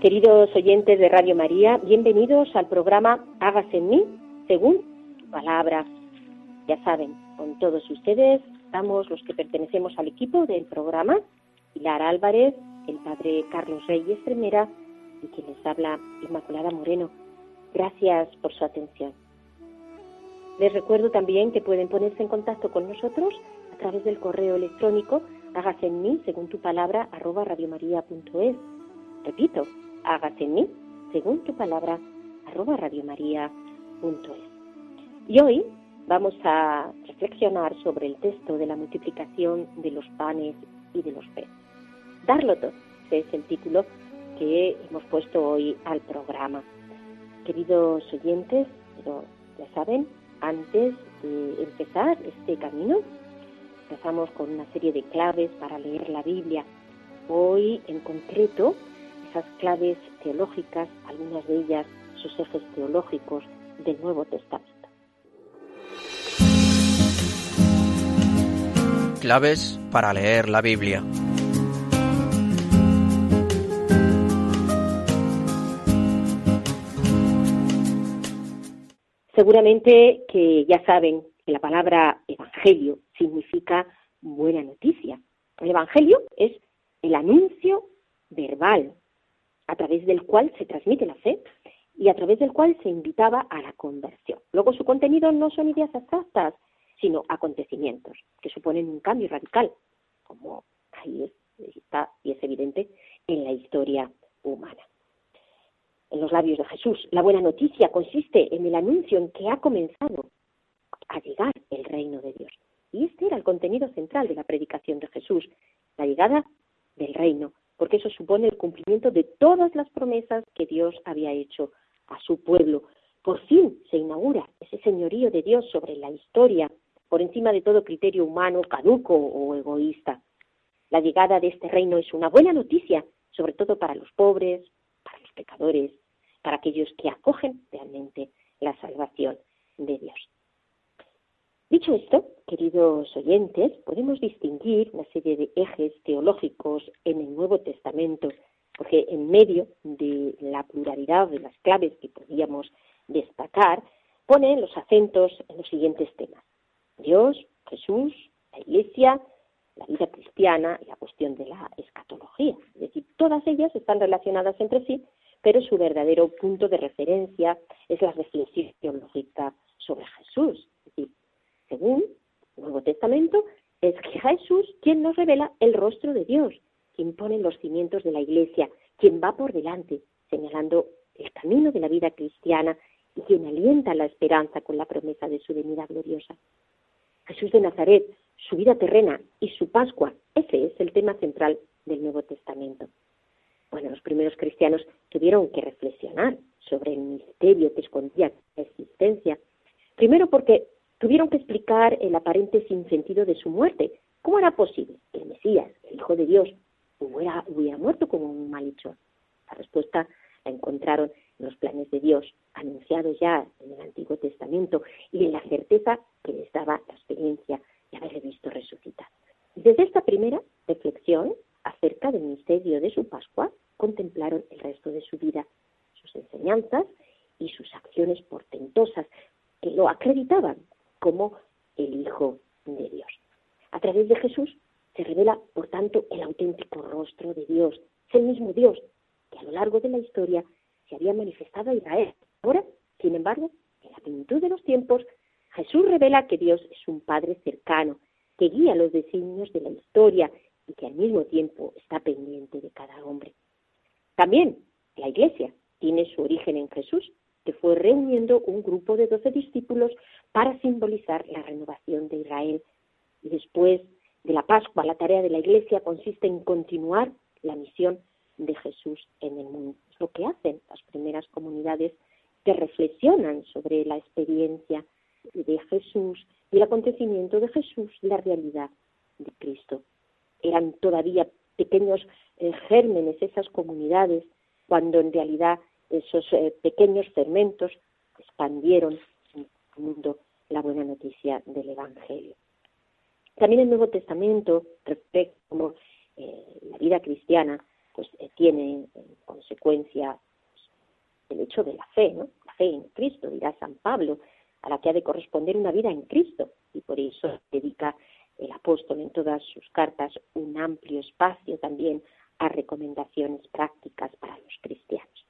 Queridos oyentes de Radio María, bienvenidos al programa Hágase en mí según tu palabra. Ya saben, con todos ustedes estamos los que pertenecemos al equipo del programa, Pilar Álvarez, el padre Carlos Reyes Tremera y quien les habla Inmaculada Moreno. Gracias por su atención. Les recuerdo también que pueden ponerse en contacto con nosotros a través del correo electrónico hágase en mí según tu palabra arroba radiomaria.es. Repito, hágase en mí, según tu palabra, arroba radiomaria.es. Y hoy vamos a reflexionar sobre el texto de la multiplicación de los panes y de los peces. Darlo todo, es el título que hemos puesto hoy al programa. Queridos oyentes, pero ya saben, antes de empezar este camino, empezamos con una serie de claves para leer la Biblia. Hoy, en concreto, esas claves teológicas, algunas de ellas sus ejes teológicos del Nuevo Testamento. Claves para leer la Biblia. Seguramente que ya saben que la palabra evangelio significa buena noticia. El evangelio es el anuncio verbal a través del cual se transmite la fe y a través del cual se invitaba a la conversión. Luego su contenido no son ideas abstractas, sino acontecimientos que suponen un cambio radical, como ahí es, está y es evidente en la historia humana. En los labios de Jesús, la buena noticia consiste en el anuncio en que ha comenzado a llegar el reino de Dios. Y este era el contenido central de la predicación de Jesús, la llegada del reino, porque eso supone el cumplimiento de todas las promesas que Dios había hecho a su pueblo. Por fin se inaugura ese señorío de Dios sobre la historia, por encima de todo criterio humano, caduco o egoísta. La llegada de este reino es una buena noticia, sobre todo para los pobres, para los pecadores, para aquellos que acogen realmente la salvación de Dios. Dicho esto, queridos oyentes, podemos distinguir una serie de ejes teológicos en el Nuevo Testamento, porque en medio de la pluralidad de las claves que podíamos destacar, ponen los acentos en los siguientes temas. Dios, Jesús, la Iglesia, la vida cristiana y la cuestión de la escatología. Es decir, todas ellas están relacionadas entre sí, pero su verdadero punto de referencia es la reflexión teológica sobre Jesús. Según el Nuevo Testamento, es Jesús quien nos revela el rostro de Dios, quien pone los cimientos de la Iglesia, quien va por delante, señalando el camino de la vida cristiana y quien alienta la esperanza con la promesa de su venida gloriosa. Jesús de Nazaret, su vida terrena y su Pascua, ese es el tema central del Nuevo Testamento. Bueno, los primeros cristianos tuvieron que reflexionar sobre el misterio que escondía la existencia. Primero porque tuvieron que explicar el aparente sinsentido de su muerte. ¿Cómo era posible que el Mesías, el Hijo de Dios, hubiera, hubiera muerto como un malhechor? La respuesta la encontraron en los planes de Dios, anunciados ya en el Antiguo Testamento, y en la certeza que les daba la experiencia de haberle visto resucitar. Desde esta primera reflexión acerca del misterio de su Pascua, contemplaron el resto de su vida, sus enseñanzas y sus acciones portentosas, que lo acreditaban como el Hijo de Dios. A través de Jesús se revela, por tanto, el auténtico rostro de Dios. Es el mismo Dios que a lo largo de la historia se había manifestado a Israel. Ahora, sin embargo, en la plenitud de los tiempos, Jesús revela que Dios es un Padre cercano, que guía los designios de la historia y que al mismo tiempo está pendiente de cada hombre. También la Iglesia tiene su origen en Jesús, que fue reuniendo un grupo de doce discípulos para simbolizar la renovación de Israel. Y después de la Pascua, la tarea de la Iglesia consiste en continuar la misión de Jesús en el mundo. Es lo que hacen las primeras comunidades que reflexionan sobre la experiencia de Jesús y el acontecimiento de Jesús, la realidad de Cristo. Eran todavía pequeños eh, gérmenes esas comunidades, cuando en realidad esos eh, pequeños fermentos expandieron en el mundo la buena noticia del Evangelio. También el Nuevo Testamento respecto como eh, la vida cristiana pues tiene en consecuencia pues, el hecho de la fe, ¿no? La fe en Cristo, dirá San Pablo, a la que ha de corresponder una vida en Cristo y por eso dedica el apóstol en todas sus cartas un amplio espacio también a recomendaciones prácticas para los cristianos.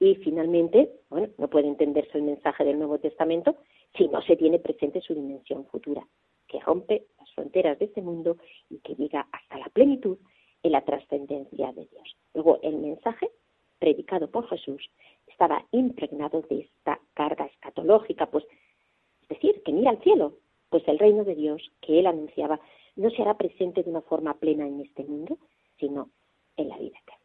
Y finalmente, bueno, no puede entenderse el mensaje del Nuevo Testamento si no se tiene presente su dimensión futura, que rompe las fronteras de este mundo y que llega hasta la plenitud en la trascendencia de Dios. Luego, el mensaje predicado por Jesús estaba impregnado de esta carga escatológica, pues es decir, que mira al cielo, pues el reino de Dios que él anunciaba no se hará presente de una forma plena en este mundo, sino en la vida eterna.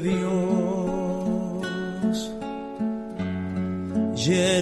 De Dios, llena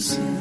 y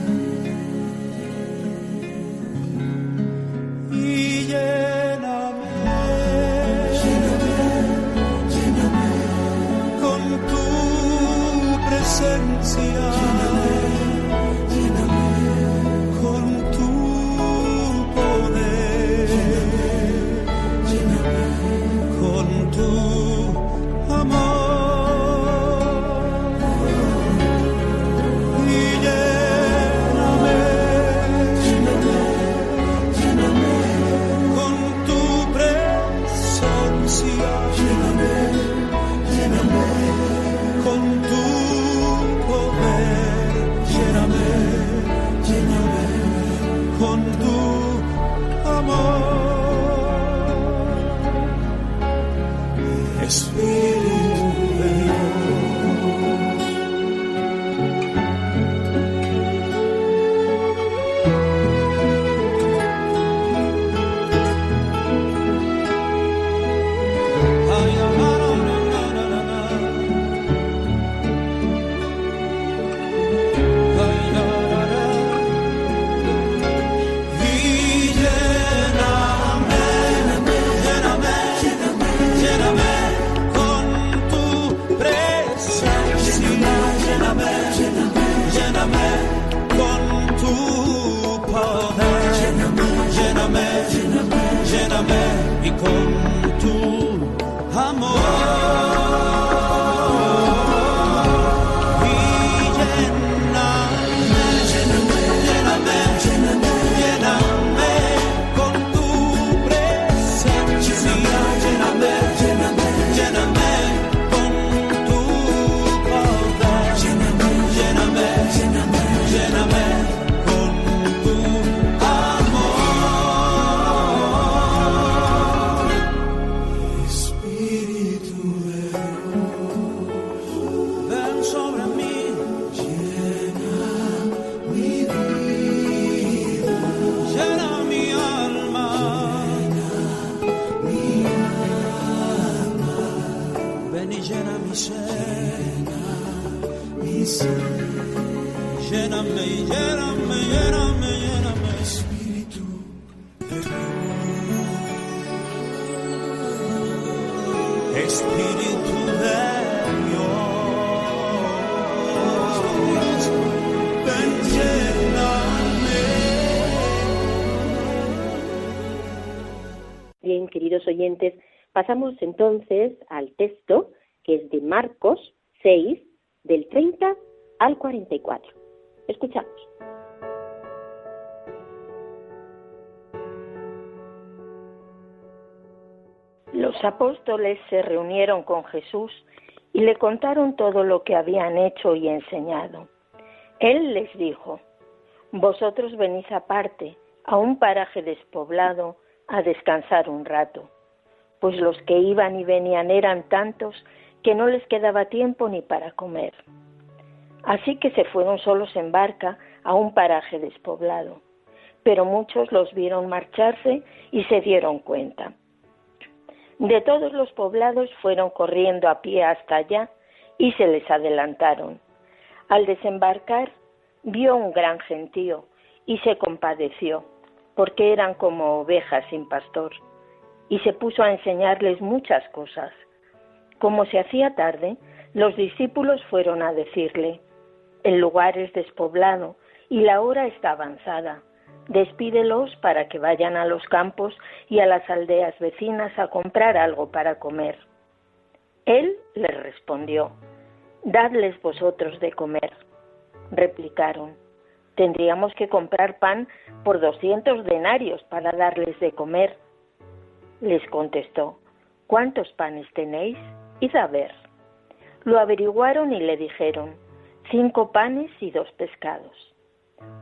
天空。Oyentes, pasamos entonces al texto que es de Marcos 6, del 30 al 44. Escuchamos. Los apóstoles se reunieron con Jesús y le contaron todo lo que habían hecho y enseñado. Él les dijo, Vosotros venís aparte, a un paraje despoblado, a descansar un rato, pues los que iban y venían eran tantos que no les quedaba tiempo ni para comer. Así que se fueron solos en barca a un paraje despoblado, pero muchos los vieron marcharse y se dieron cuenta. De todos los poblados fueron corriendo a pie hasta allá y se les adelantaron. Al desembarcar vio un gran gentío y se compadeció, porque eran como ovejas sin pastor, y se puso a enseñarles muchas cosas. Como se hacía tarde, los discípulos fueron a decirle, el lugar es despoblado y la hora está avanzada. Despídelos para que vayan a los campos y a las aldeas vecinas a comprar algo para comer. Él les respondió, Dadles vosotros de comer. Replicaron, Tendríamos que comprar pan por doscientos denarios para darles de comer. Les contestó, ¿cuántos panes tenéis? Id a ver. Lo averiguaron y le dijeron, cinco panes y dos pescados.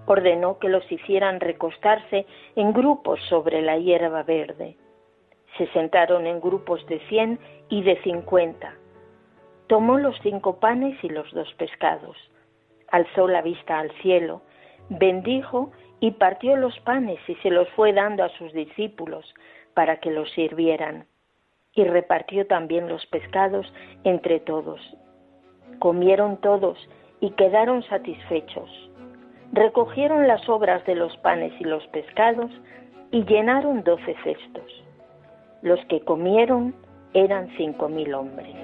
Ordenó que los hicieran recostarse en grupos sobre la hierba verde. Se sentaron en grupos de cien y de cincuenta. Tomó los cinco panes y los dos pescados, alzó la vista al cielo, bendijo y partió los panes y se los fue dando a sus discípulos para que los sirvieran. Y repartió también los pescados entre todos. Comieron todos y quedaron satisfechos. Recogieron las obras de los panes y los pescados y llenaron doce cestos. Los que comieron eran cinco mil hombres.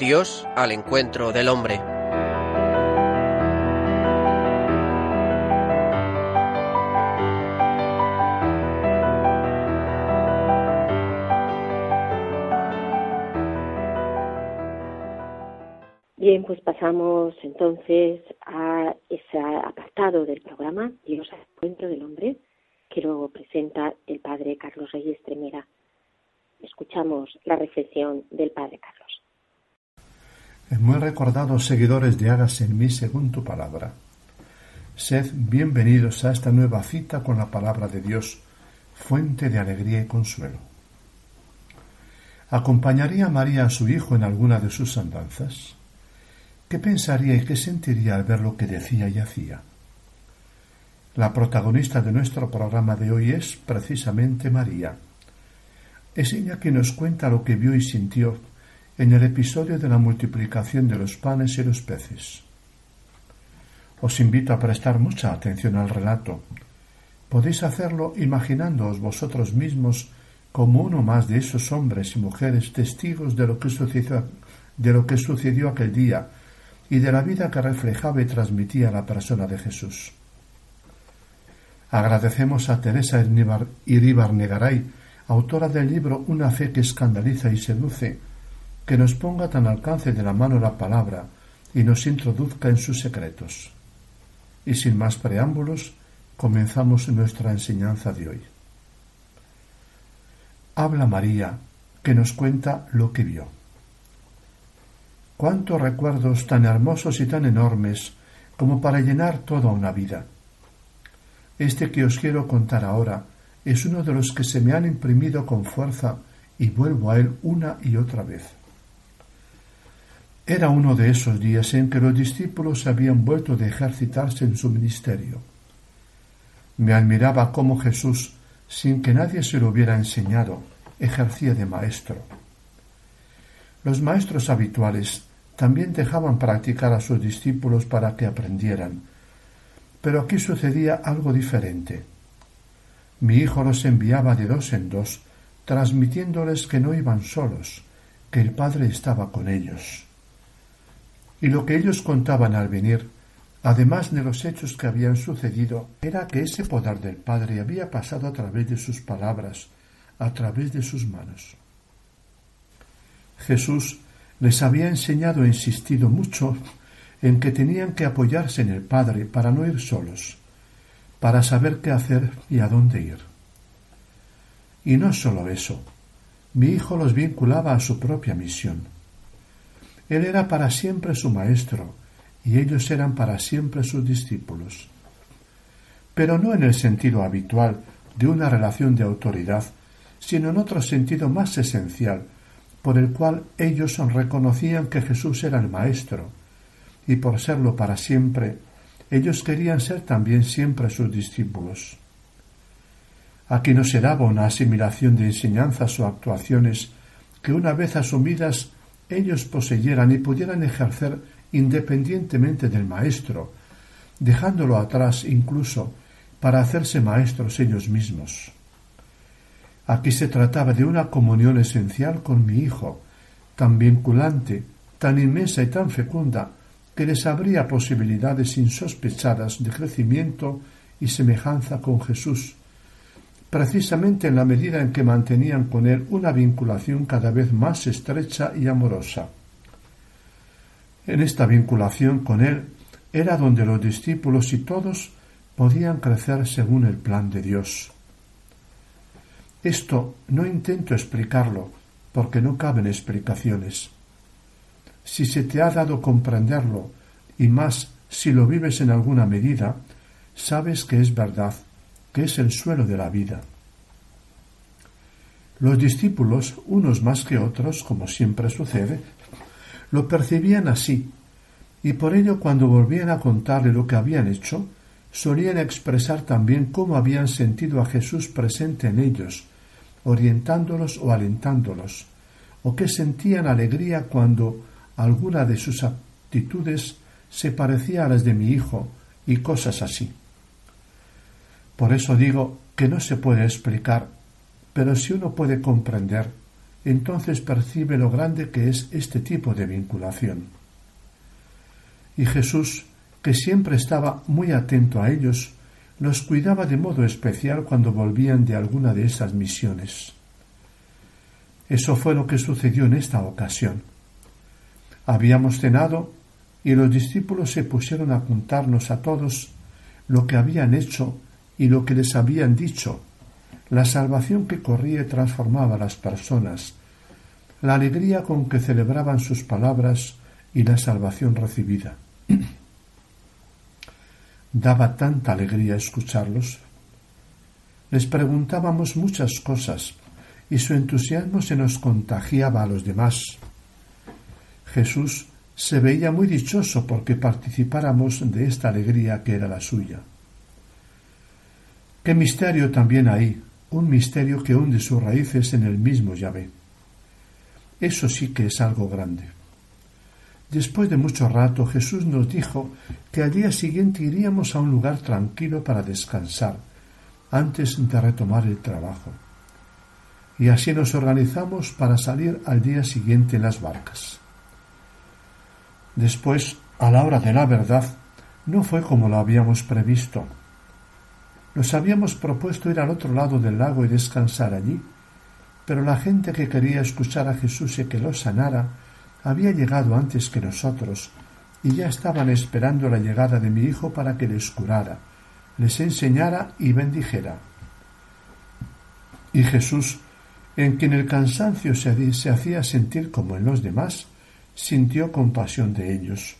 Dios al encuentro del hombre. Pasamos entonces a ese apartado del programa, Dios al encuentro del hombre, que lo presenta el padre Carlos Reyes Tremera. Escuchamos la reflexión del padre Carlos. Muy recordados seguidores de Hágase en mí según tu palabra. Sed bienvenidos a esta nueva cita con la palabra de Dios, fuente de alegría y consuelo. ¿Acompañaría María a su hijo en alguna de sus andanzas? ¿Qué pensaría y qué sentiría al ver lo que decía y hacía? La protagonista de nuestro programa de hoy es precisamente María. Es ella quien nos cuenta lo que vio y sintió en el episodio de la multiplicación de los panes y los peces. Os invito a prestar mucha atención al relato. Podéis hacerlo imaginándoos vosotros mismos como uno más de esos hombres y mujeres testigos de lo que sucedió, de lo que sucedió aquel día y de la vida que reflejaba y transmitía la persona de Jesús. Agradecemos a Teresa Iríbar Negaray, autora del libro Una fe que escandaliza y seduce, que nos ponga tan al alcance de la mano la palabra y nos introduzca en sus secretos. Y sin más preámbulos, comenzamos nuestra enseñanza de hoy. Habla María, que nos cuenta lo que vio. Cuántos recuerdos tan hermosos y tan enormes como para llenar toda una vida. Este que os quiero contar ahora es uno de los que se me han imprimido con fuerza y vuelvo a Él una y otra vez. Era uno de esos días en que los discípulos habían vuelto de ejercitarse en su ministerio. Me admiraba cómo Jesús, sin que nadie se lo hubiera enseñado, ejercía de maestro. Los maestros habituales también dejaban practicar a sus discípulos para que aprendieran, pero aquí sucedía algo diferente. Mi hijo los enviaba de dos en dos, transmitiéndoles que no iban solos, que el Padre estaba con ellos. Y lo que ellos contaban al venir, además de los hechos que habían sucedido, era que ese poder del Padre había pasado a través de sus palabras, a través de sus manos. Jesús les había enseñado e insistido mucho en que tenían que apoyarse en el Padre para no ir solos, para saber qué hacer y a dónde ir. Y no sólo eso, mi hijo los vinculaba a su propia misión. Él era para siempre su maestro y ellos eran para siempre sus discípulos. Pero no en el sentido habitual de una relación de autoridad, sino en otro sentido más esencial, por el cual ellos reconocían que Jesús era el Maestro, y por serlo para siempre, ellos querían ser también siempre sus discípulos. Aquí no se daba una asimilación de enseñanzas o actuaciones que una vez asumidas ellos poseyeran y pudieran ejercer independientemente del Maestro, dejándolo atrás incluso para hacerse maestros ellos mismos. Aquí se trataba de una comunión esencial con mi Hijo, tan vinculante, tan inmensa y tan fecunda, que les abría posibilidades insospechadas de crecimiento y semejanza con Jesús, precisamente en la medida en que mantenían con Él una vinculación cada vez más estrecha y amorosa. En esta vinculación con Él era donde los discípulos y todos podían crecer según el plan de Dios. Esto no intento explicarlo, porque no caben explicaciones. Si se te ha dado comprenderlo, y más si lo vives en alguna medida, sabes que es verdad, que es el suelo de la vida. Los discípulos, unos más que otros, como siempre sucede, lo percibían así, y por ello cuando volvían a contarle lo que habían hecho, solían expresar también cómo habían sentido a Jesús presente en ellos, orientándolos o alentándolos, o que sentían alegría cuando alguna de sus actitudes se parecía a las de mi hijo y cosas así. Por eso digo que no se puede explicar, pero si uno puede comprender, entonces percibe lo grande que es este tipo de vinculación. Y Jesús, que siempre estaba muy atento a ellos, los cuidaba de modo especial cuando volvían de alguna de esas misiones. Eso fue lo que sucedió en esta ocasión. Habíamos cenado y los discípulos se pusieron a contarnos a todos lo que habían hecho y lo que les habían dicho, la salvación que corría y transformaba a las personas, la alegría con que celebraban sus palabras y la salvación recibida. Daba tanta alegría escucharlos. Les preguntábamos muchas cosas y su entusiasmo se nos contagiaba a los demás. Jesús se veía muy dichoso porque participáramos de esta alegría que era la suya. Qué misterio también hay, un misterio que hunde sus raíces en el mismo Yahvé. Eso sí que es algo grande. Después de mucho rato Jesús nos dijo que al día siguiente iríamos a un lugar tranquilo para descansar, antes de retomar el trabajo. Y así nos organizamos para salir al día siguiente en las barcas. Después, a la hora de la verdad, no fue como lo habíamos previsto. Nos habíamos propuesto ir al otro lado del lago y descansar allí, pero la gente que quería escuchar a Jesús y que lo sanara había llegado antes que nosotros y ya estaban esperando la llegada de mi hijo para que les curara, les enseñara y bendijera. Y Jesús, en quien el cansancio se, hacía sentir como en los demás, sintió compasión de ellos.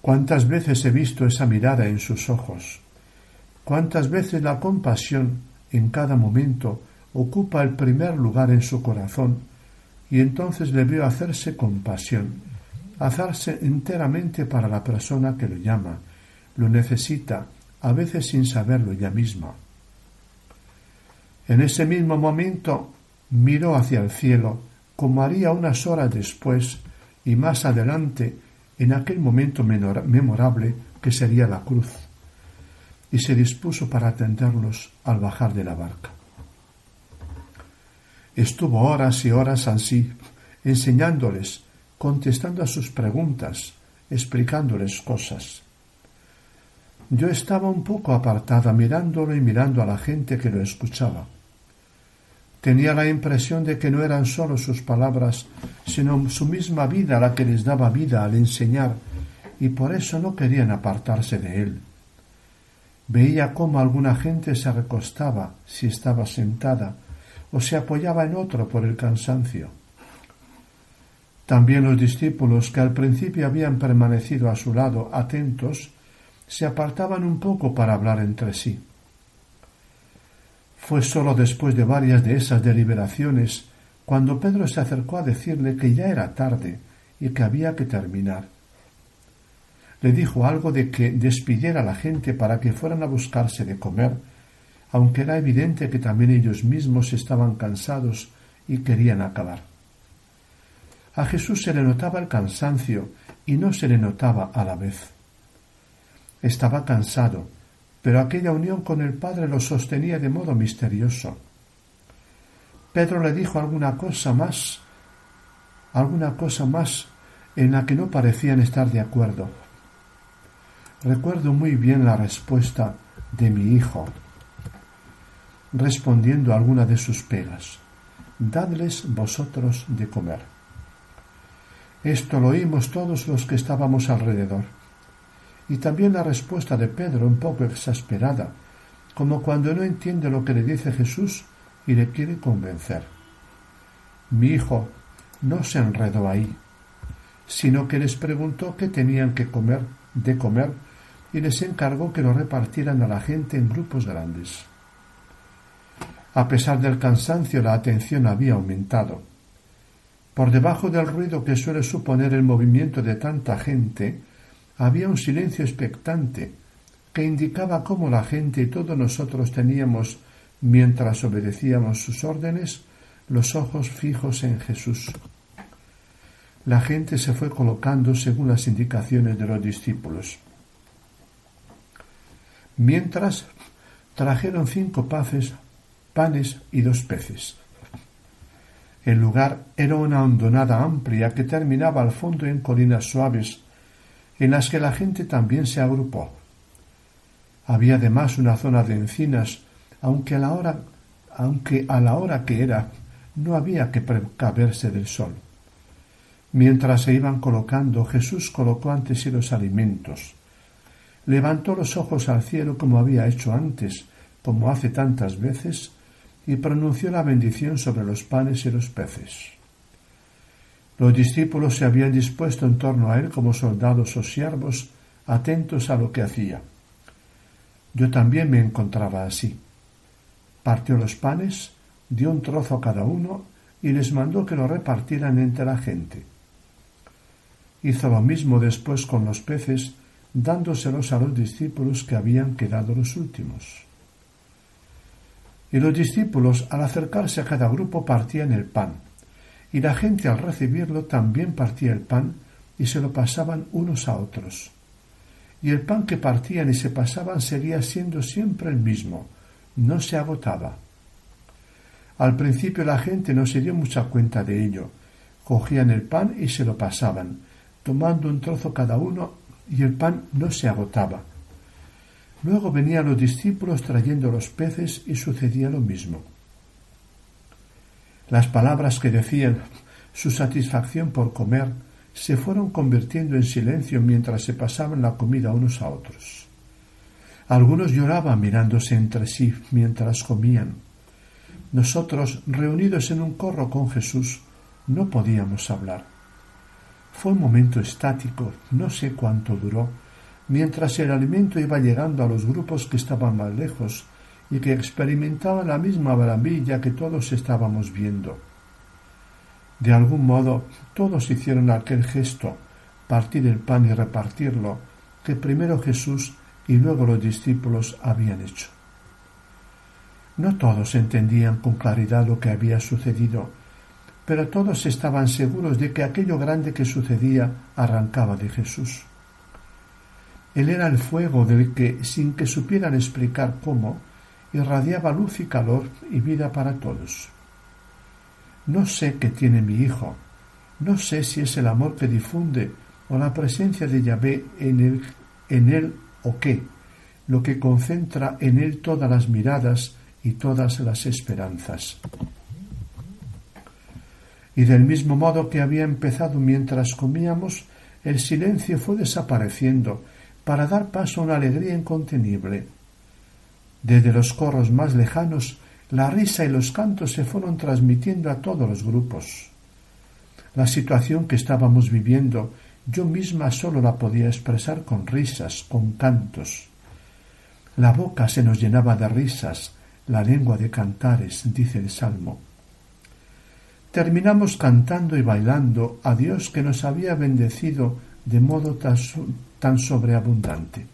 Cuántas veces he visto esa mirada en sus ojos, cuántas veces la compasión en cada momento ocupa el primer lugar en su corazón y entonces veo hacerse compasión, hacerse enteramente para la persona que lo llama, lo necesita, a veces sin saberlo ella misma. En ese mismo momento miró hacia el cielo, como haría unas horas después y más adelante, en aquel momento memorable que sería la cruz, y se dispuso para atenderlos al bajar de la barca. Estuvo horas y horas así, enseñándoles, contestando a sus preguntas, explicándoles cosas. Yo estaba un poco apartada mirándolo y mirando a la gente que lo escuchaba. Tenía la impresión de que no eran solo sus palabras, sino su misma vida la que les daba vida al enseñar, y por eso no querían apartarse de él. Veía cómo alguna gente se recostaba si estaba sentada, o se apoyaba en otro por el cansancio. También los discípulos que al principio habían permanecido a su lado atentos, se apartaban un poco para hablar entre sí. Fue sólo después de varias de esas deliberaciones cuando Pedro se acercó a decirle que ya era tarde y que había que terminar. Le dijo algo de que despidiera a la gente para que fueran a buscarse de comer, aunque era evidente que también ellos mismos estaban cansados y querían acabar. A Jesús se le notaba el cansancio y no se le notaba a la vez. Estaba cansado, pero aquella unión con el Padre lo sostenía de modo misterioso. Pedro le dijo alguna cosa más, alguna cosa más en la que no parecían estar de acuerdo. Recuerdo muy bien la respuesta de mi hijo, respondiendo a alguna de sus pegas. Dadles vosotros de comer. Esto lo oímos todos los que estábamos alrededor y también la respuesta de Pedro un poco exasperada, como cuando no entiende lo que le dice Jesús y le quiere convencer. Mi hijo no se enredó ahí, sino que les preguntó qué tenían que comer, de comer, y les encargó que lo repartieran a la gente en grupos grandes. A pesar del cansancio, la atención había aumentado. Por debajo del ruido que suele suponer el movimiento de tanta gente, había un silencio expectante que indicaba cómo la gente y todos nosotros teníamos, mientras obedecíamos sus órdenes, los ojos fijos en Jesús. La gente se fue colocando según las indicaciones de los discípulos. Mientras trajeron cinco paces, panes y dos peces. El lugar era una hondonada amplia que terminaba al fondo en colinas suaves en las que la gente también se agrupó. Había además una zona de encinas, aunque a la hora, aunque a la hora que era no había que precaverse del sol. Mientras se iban colocando, Jesús colocó ante sí los alimentos. Levantó los ojos al cielo como había hecho antes, como hace tantas veces, y pronunció la bendición sobre los panes y los peces. Los discípulos se habían dispuesto en torno a él como soldados o siervos, atentos a lo que hacía. Yo también me encontraba así. Partió los panes, dio un trozo a cada uno y les mandó que lo repartieran entre la gente. Hizo lo mismo después con los peces, dándoselos a los discípulos que habían quedado los últimos. Y los discípulos, al acercarse a cada grupo, partían el pan, y la gente al recibirlo también partía el pan y se lo pasaban unos a otros. Y el pan que partían y se pasaban seguía siendo siempre el mismo, no se agotaba. Al principio la gente no se dio mucha cuenta de ello. Cogían el pan y se lo pasaban, tomando un trozo cada uno, y el pan no se agotaba. Luego venían los discípulos trayendo los peces y sucedía lo mismo. Las palabras que decían su satisfacción por comer se fueron convirtiendo en silencio mientras se pasaban la comida unos a otros. Algunos lloraban mirándose entre sí mientras comían. Nosotros, reunidos en un corro con Jesús, no podíamos hablar. Fue un momento estático, no sé cuánto duró, mientras el alimento iba llegando a los grupos que estaban más lejos y que experimentaban la misma maravilla que todos estábamos viendo. De algún modo, todos hicieron aquel gesto, partir el pan y repartirlo, que primero Jesús y luego los discípulos habían hecho. No todos entendían con claridad lo que había sucedido, pero todos estaban seguros de que aquello grande que sucedía arrancaba de Jesús. Él era el fuego del que, sin que supieran explicar cómo, irradiaba luz y calor y vida para todos. No sé qué tiene mi hijo, no sé si es el amor que difunde o la presencia de Yahvé en él, o qué, lo que concentra en él todas las miradas y todas las esperanzas. Y del mismo modo que había empezado mientras comíamos, el silencio fue desapareciendo para dar paso a una alegría incontenible. Desde los corros más lejanos la risa y los cantos se fueron transmitiendo a todos los grupos. La situación que estábamos viviendo yo misma solo la podía expresar con risas, con cantos. La boca se nos llenaba de risas, la lengua de cantares, dice el Salmo. Terminamos cantando y bailando a Dios que nos había bendecido de modo tan sobreabundante.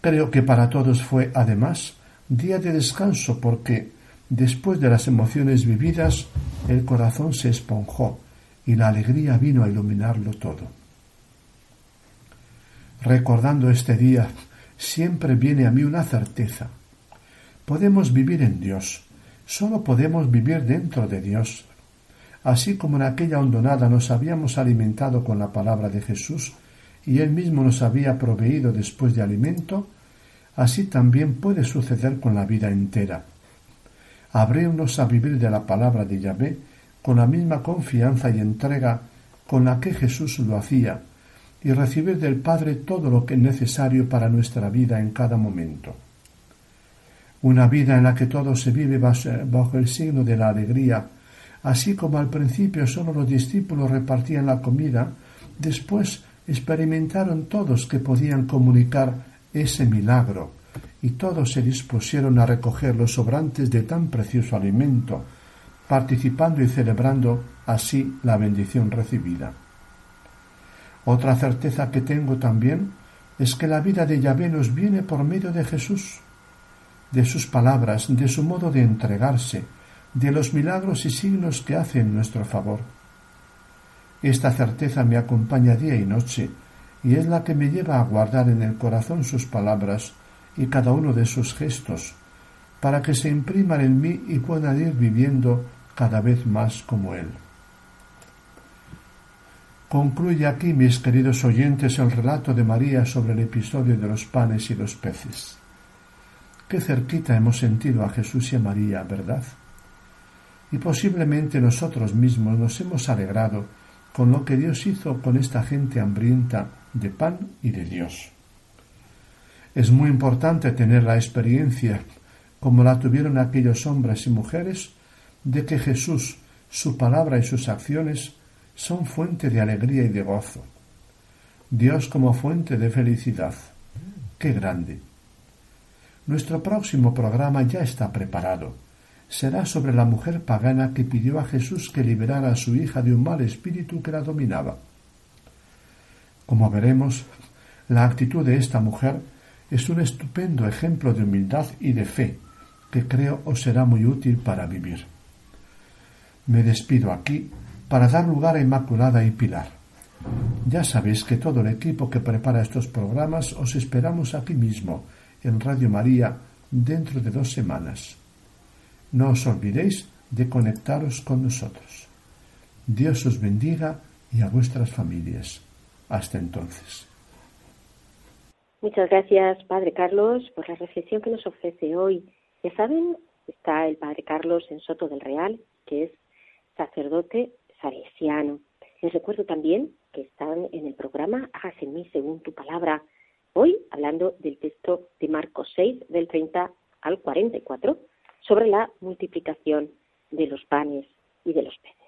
Creo que para todos fue, además, día de descanso porque, después de las emociones vividas, el corazón se esponjó y la alegría vino a iluminarlo todo. Recordando este día, siempre viene a mí una certeza. Podemos vivir en Dios, solo podemos vivir dentro de Dios. Así como en aquella hondonada nos habíamos alimentado con la palabra de Jesús y Él mismo nos había proveído después de alimento, Así también puede suceder con la vida entera. Abrémonos a vivir de la palabra de Yahvé con la misma confianza y entrega con la que Jesús lo hacía, y recibir del Padre todo lo que es necesario para nuestra vida en cada momento. Una vida en la que todo se vive bajo el signo de la alegría, así como al principio solo los discípulos repartían la comida, después experimentaron todos que podían comunicar ese milagro, y todos se dispusieron a recoger los sobrantes de tan precioso alimento, participando y celebrando así la bendición recibida. Otra certeza que tengo también es que la vida de Yahvé nos viene por medio de Jesús, de sus palabras, de su modo de entregarse, de los milagros y signos que hace en nuestro favor. Esta certeza me acompaña día y noche, y es la que me lleva a guardar en el corazón sus palabras y cada uno de sus gestos, para que se impriman en mí y puedan ir viviendo cada vez más como Él. Concluye aquí, mis queridos oyentes, el relato de María sobre el episodio de los panes y los peces. Qué cerquita hemos sentido a Jesús y a María, ¿verdad? Y posiblemente nosotros mismos nos hemos alegrado con lo que Dios hizo con esta gente hambrienta de pan y de Dios. Es muy importante tener la experiencia, como la tuvieron aquellos hombres y mujeres, de que Jesús, su palabra y sus acciones son fuente de alegría y de gozo. Dios como fuente de felicidad. ¡Qué grande! Nuestro próximo programa ya está preparado. Será sobre la mujer pagana que pidió a Jesús que liberara a su hija de un mal espíritu que la dominaba. Como veremos, la actitud de esta mujer es un estupendo ejemplo de humildad y de fe que creo os será muy útil para vivir. Me despido aquí para dar lugar a Inmaculada y Pilar. Ya sabéis que todo el equipo que prepara estos programas os esperamos aquí mismo, en Radio María, dentro de dos semanas. No os olvidéis de conectaros con nosotros. Dios os bendiga y a vuestras familias. Hasta entonces. Muchas gracias, Padre Carlos, por la reflexión que nos ofrece hoy. Ya saben, está el Padre Carlos en Soto del Real, que es sacerdote salesiano. Les recuerdo también que están en el programa Hágase en mí según tu palabra. Hoy hablando del texto de Marcos 6, del 30 al 44, sobre la multiplicación de los panes y de los peces.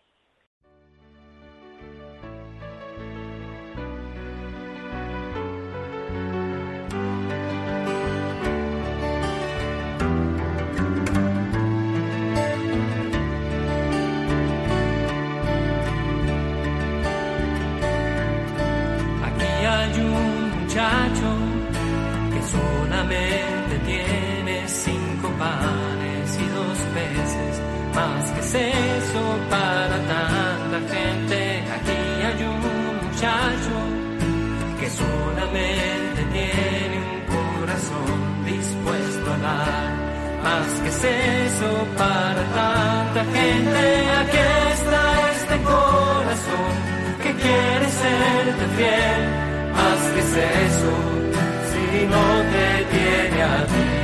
Es para tanta gente. Aquí hay un muchacho que solamente tiene un corazón dispuesto a dar. Más que es eso para tanta gente. Aquí está este corazón que quiere serte fiel. Más que es eso si no te tiene a ti.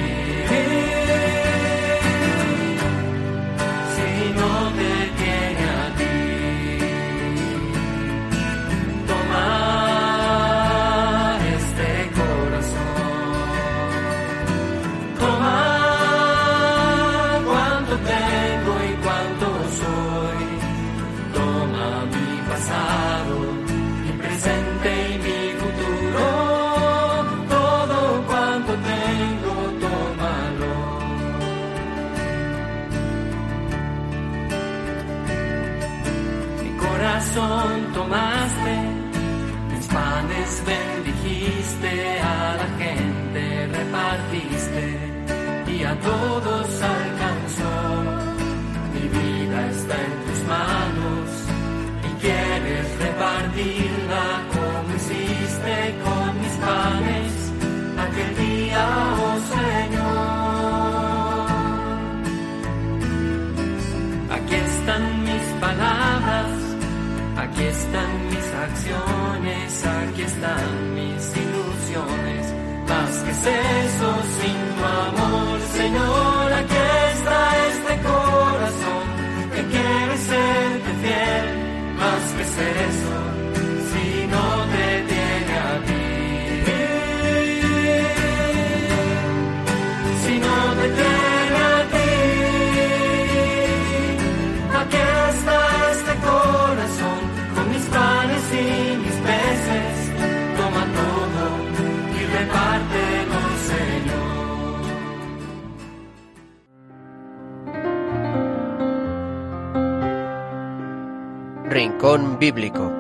Rincón Bíblico.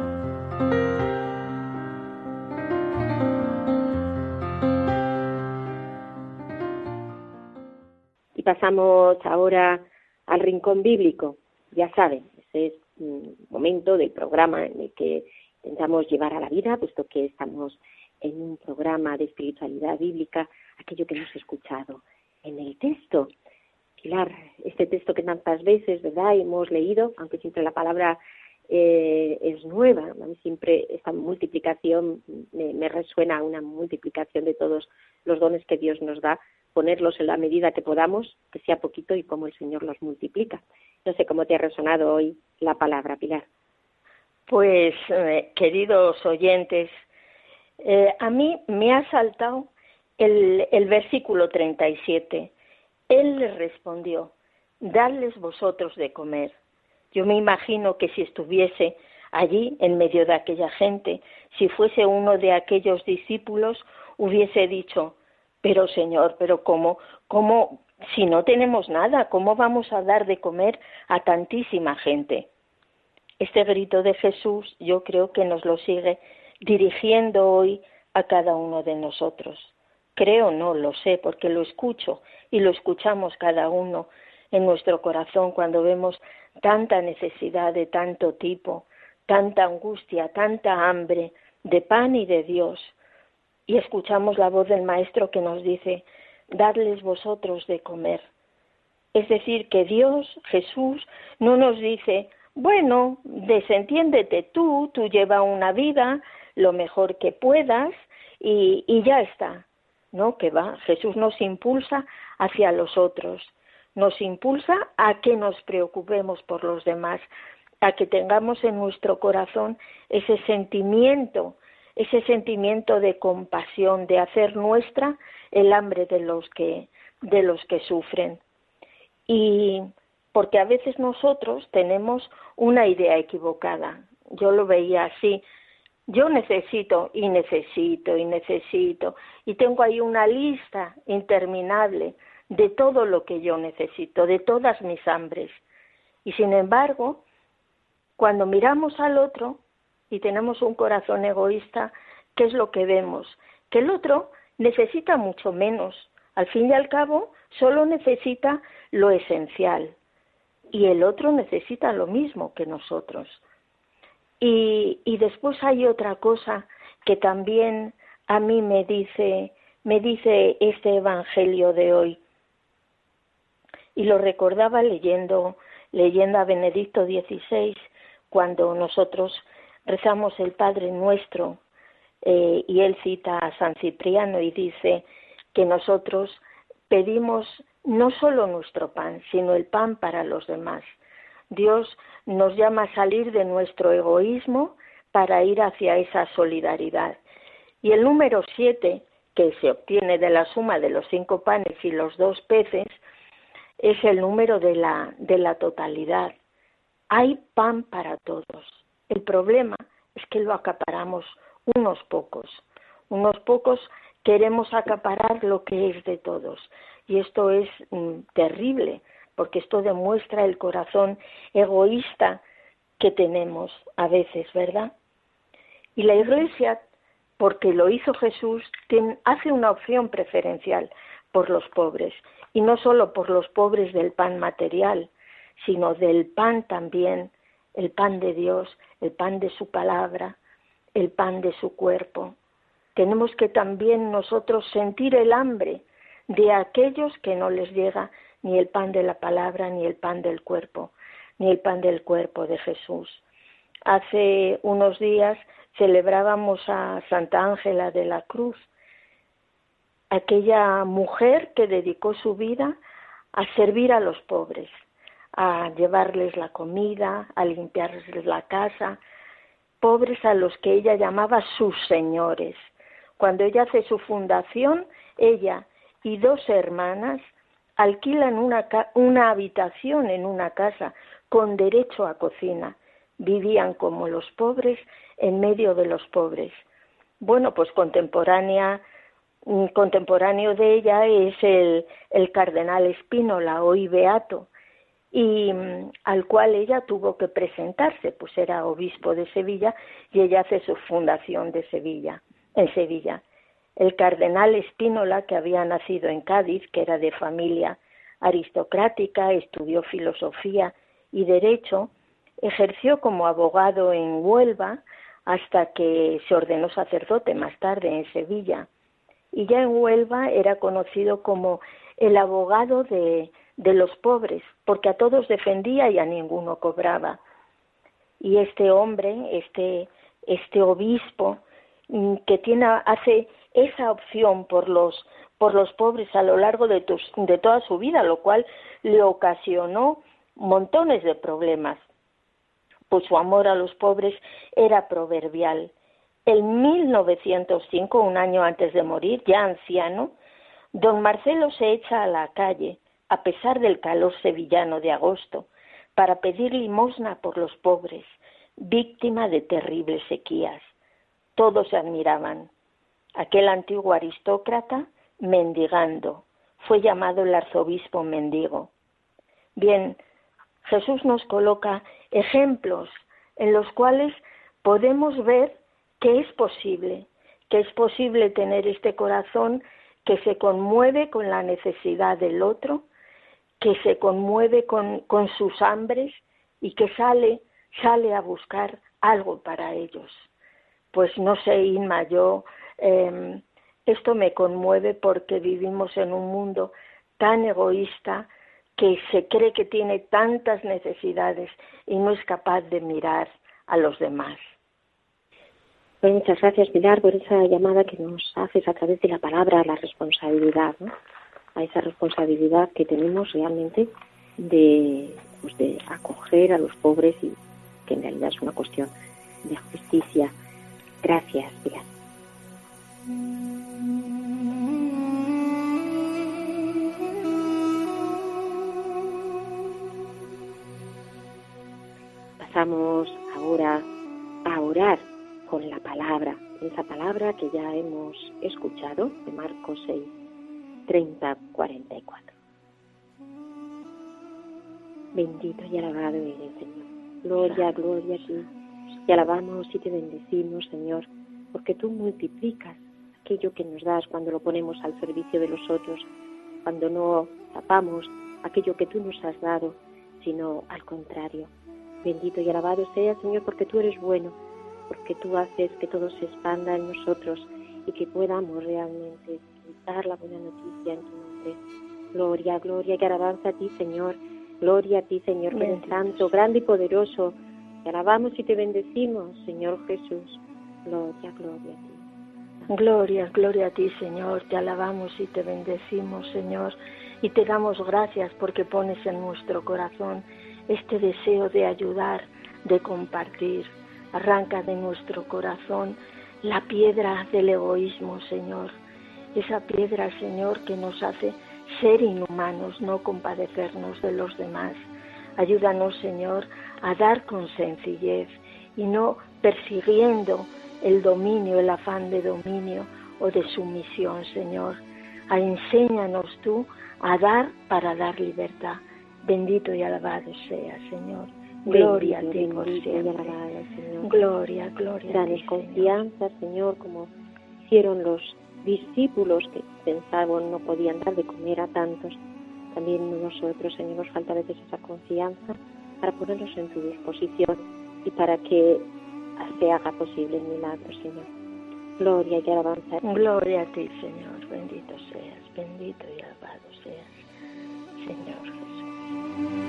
Y pasamos ahora al rincón bíblico. Ya saben, ese es un momento del programa en el que intentamos llevar a la vida, puesto que estamos en un programa de espiritualidad bíblica, aquello que hemos escuchado en el texto. Pilar, este texto que tantas veces, ¿verdad?, hemos leído, aunque siempre la palabra eh, es nueva, a mí siempre esta multiplicación me, resuena una multiplicación de todos los dones que Dios nos da, ponerlos en la medida que podamos, que sea poquito y como el Señor los multiplica. No sé cómo te ha resonado hoy la palabra, Pilar. Pues, eh, queridos oyentes, eh, a mí me ha saltado el, el versículo 37. Él les respondió, dadles vosotros de comer. Yo me imagino que si estuviese allí en medio de aquella gente, si fuese uno de aquellos discípulos, hubiese dicho, pero Señor, pero ¿cómo, cómo, si no tenemos nada, cómo vamos a dar de comer a tantísima gente? Este grito de Jesús yo creo que nos lo sigue dirigiendo hoy a cada uno de nosotros. Creo, no lo sé, porque lo escucho y lo escuchamos cada uno en nuestro corazón cuando vemos tanta necesidad de tanto tipo, tanta angustia, tanta hambre de pan y de Dios. Y escuchamos la voz del Maestro que nos dice, dadles vosotros de comer. Es decir, que Dios, Jesús, no nos dice, bueno, desentiéndete tú, tú lleva una vida lo mejor que puedas y, y ya está. No, que va, Jesús nos impulsa hacia los otros, nos impulsa a que nos preocupemos por los demás, a que tengamos en nuestro corazón ese sentimiento, ese sentimiento de compasión, de hacer nuestra el hambre de los que de los que sufren. Y porque a veces nosotros tenemos una idea equivocada. Yo lo veía así. Yo necesito y necesito y necesito y tengo ahí una lista interminable de todo lo que yo necesito, de todas mis hambres. Y sin embargo, cuando miramos al otro y tenemos un corazón egoísta, ¿qué es lo que vemos? Que el otro necesita mucho menos. Al fin y al cabo, solo necesita lo esencial. y el otro necesita lo mismo que nosotros. Y, y después hay otra cosa que también a mí me dice, me dice este Evangelio de hoy. Y lo recordaba leyendo, leyendo a Benedicto XVI, cuando nosotros rezamos el Padre Nuestro, eh, y él cita a San Cipriano y dice que nosotros pedimos no solo nuestro pan, sino el pan para los demás. Dios nos llama a salir de nuestro egoísmo para ir hacia esa solidaridad. Y el número siete, que se obtiene de la suma de los cinco panes y los dos peces, es el número de la, de la totalidad. Hay pan para todos. El problema es que lo acaparamos unos pocos. Unos pocos queremos acaparar lo que es de todos. Y esto es mm, terrible, porque esto demuestra el corazón egoísta que tenemos a veces, ¿verdad? Y la Iglesia, porque lo hizo Jesús, hace una opción preferencial por los pobres, y no solo por los pobres del pan material, sino del pan también, el pan de Dios, el pan de su palabra, el pan de su cuerpo. Tenemos que también nosotros sentir el hambre de aquellos que no les llega ni el pan de la palabra, ni el pan del cuerpo, ni el pan del cuerpo de Jesús. Hace unos días celebrábamos a Santa Ángela de la Cruz, aquella mujer que dedicó su vida a servir a los pobres, a llevarles la comida, a limpiarles la casa, pobres a los que ella llamaba sus señores. Cuando ella hace su fundación, ella y dos hermanas alquilan una, una habitación en una casa con derecho a cocina. Vivían como los pobres en medio de los pobres. Bueno, pues contemporánea, contemporáneo de ella es el, el cardenal Espínola, hoy beato, y mm, al cual ella tuvo que presentarse, pues era obispo de Sevilla y ella hace su fundación de Sevilla, en Sevilla. El cardenal Espínola, que había nacido en Cádiz, que era de familia aristocrática, estudió filosofía y derecho, ejerció como abogado en Huelva hasta que se ordenó sacerdote más tarde en Sevilla. Y ya en Huelva era conocido como el abogado de, de los pobres, porque a todos defendía y a ninguno cobraba. Y este hombre, este, este obispo, mm, que tiene, hace esa opción por los, por los pobres a lo largo de, de toda su vida, lo cual le ocasionó montones de problemas, pues su amor a los pobres era proverbial. En 1905, un año antes de morir, ya anciano, don Marcelo se echa a la calle a pesar del calor sevillano de agosto, para pedir limosna por los pobres, víctima de terribles sequías. Todos se admiraban. Aquel antiguo aristócrata, mendigando, fue llamado el arzobispo mendigo. Bien, Jesús nos coloca ejemplos en los cuales podemos ver que es posible, que es posible tener este corazón que se conmueve con la necesidad del otro, que se conmueve con, sus hambres y que sale, sale a buscar algo para ellos. Pues no sé, Inma, yo em, esto me conmueve porque vivimos en un mundo tan egoísta que se cree que tiene tantas necesidades y no es capaz de mirar a los demás. Pues muchas gracias, Pilar, por esa llamada que nos haces a través de la palabra, la responsabilidad. ¿no? a esa responsabilidad que tenemos realmente de, pues de acoger a los pobres y que en realidad es una cuestión de justicia. Gracias, Pilar. Pasamos ahora a orar con la palabra, esa palabra que ya hemos escuchado de Marcos 6, 30:44. Bendito y alabado eres, Señor. Gloria, gloria a ti. Te alabamos y te bendecimos, Señor, porque tú multiplicas aquello que nos das cuando lo ponemos al servicio de los otros, cuando no tapamos aquello que tú nos has dado, sino al contrario. Bendito y alabado sea, Señor, porque tú eres bueno, porque tú haces que todo se expanda en nosotros y que podamos realmente dar la buena noticia en tu nombre. Gloria, gloria y alabanza a ti, Señor. Gloria a ti, Señor, que eres Bendito santo, grande y poderoso. Te alabamos y te bendecimos, Señor Jesús. Gloria, gloria a ti. Gloria, gloria a ti, Señor. Te alabamos y te bendecimos, Señor. Y te damos gracias porque pones en nuestro corazón este deseo de ayudar, de compartir. Arranca de nuestro corazón la piedra del egoísmo, Señor. Esa piedra, Señor, que nos hace ser inhumanos, no compadecernos de los demás. Ayúdanos, Señor, a dar con sencillez y no persiguiendo el dominio, el afán de dominio o de sumisión, Señor. A enséñanos tú a dar para dar libertad. Bendito y alabado sea, Señor. Gloria a ti Bendito, por bendito y siempre. Gloria, gloria Danos confianza, Señor, como hicieron los discípulos que pensaban no podían dar de comer a tantos. También nosotros, Señor, nos falta a veces esa confianza para ponernos en tu disposición y para que se haga posible el milagro, Señor. Gloria y alabanza. Gloria a ti, Señor. Bendito seas, bendito y alabado seas, Señor Jesús.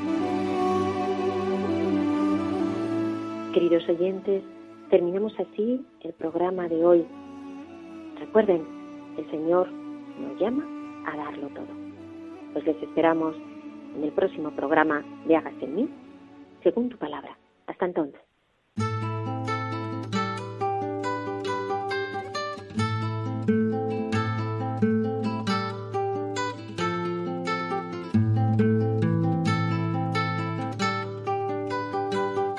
Queridos oyentes, terminamos así el programa de hoy. Recuerden, el Señor nos llama a darlo todo. Pues les esperamos en el próximo programa de Hágase en mí, según tu palabra. Hasta entonces.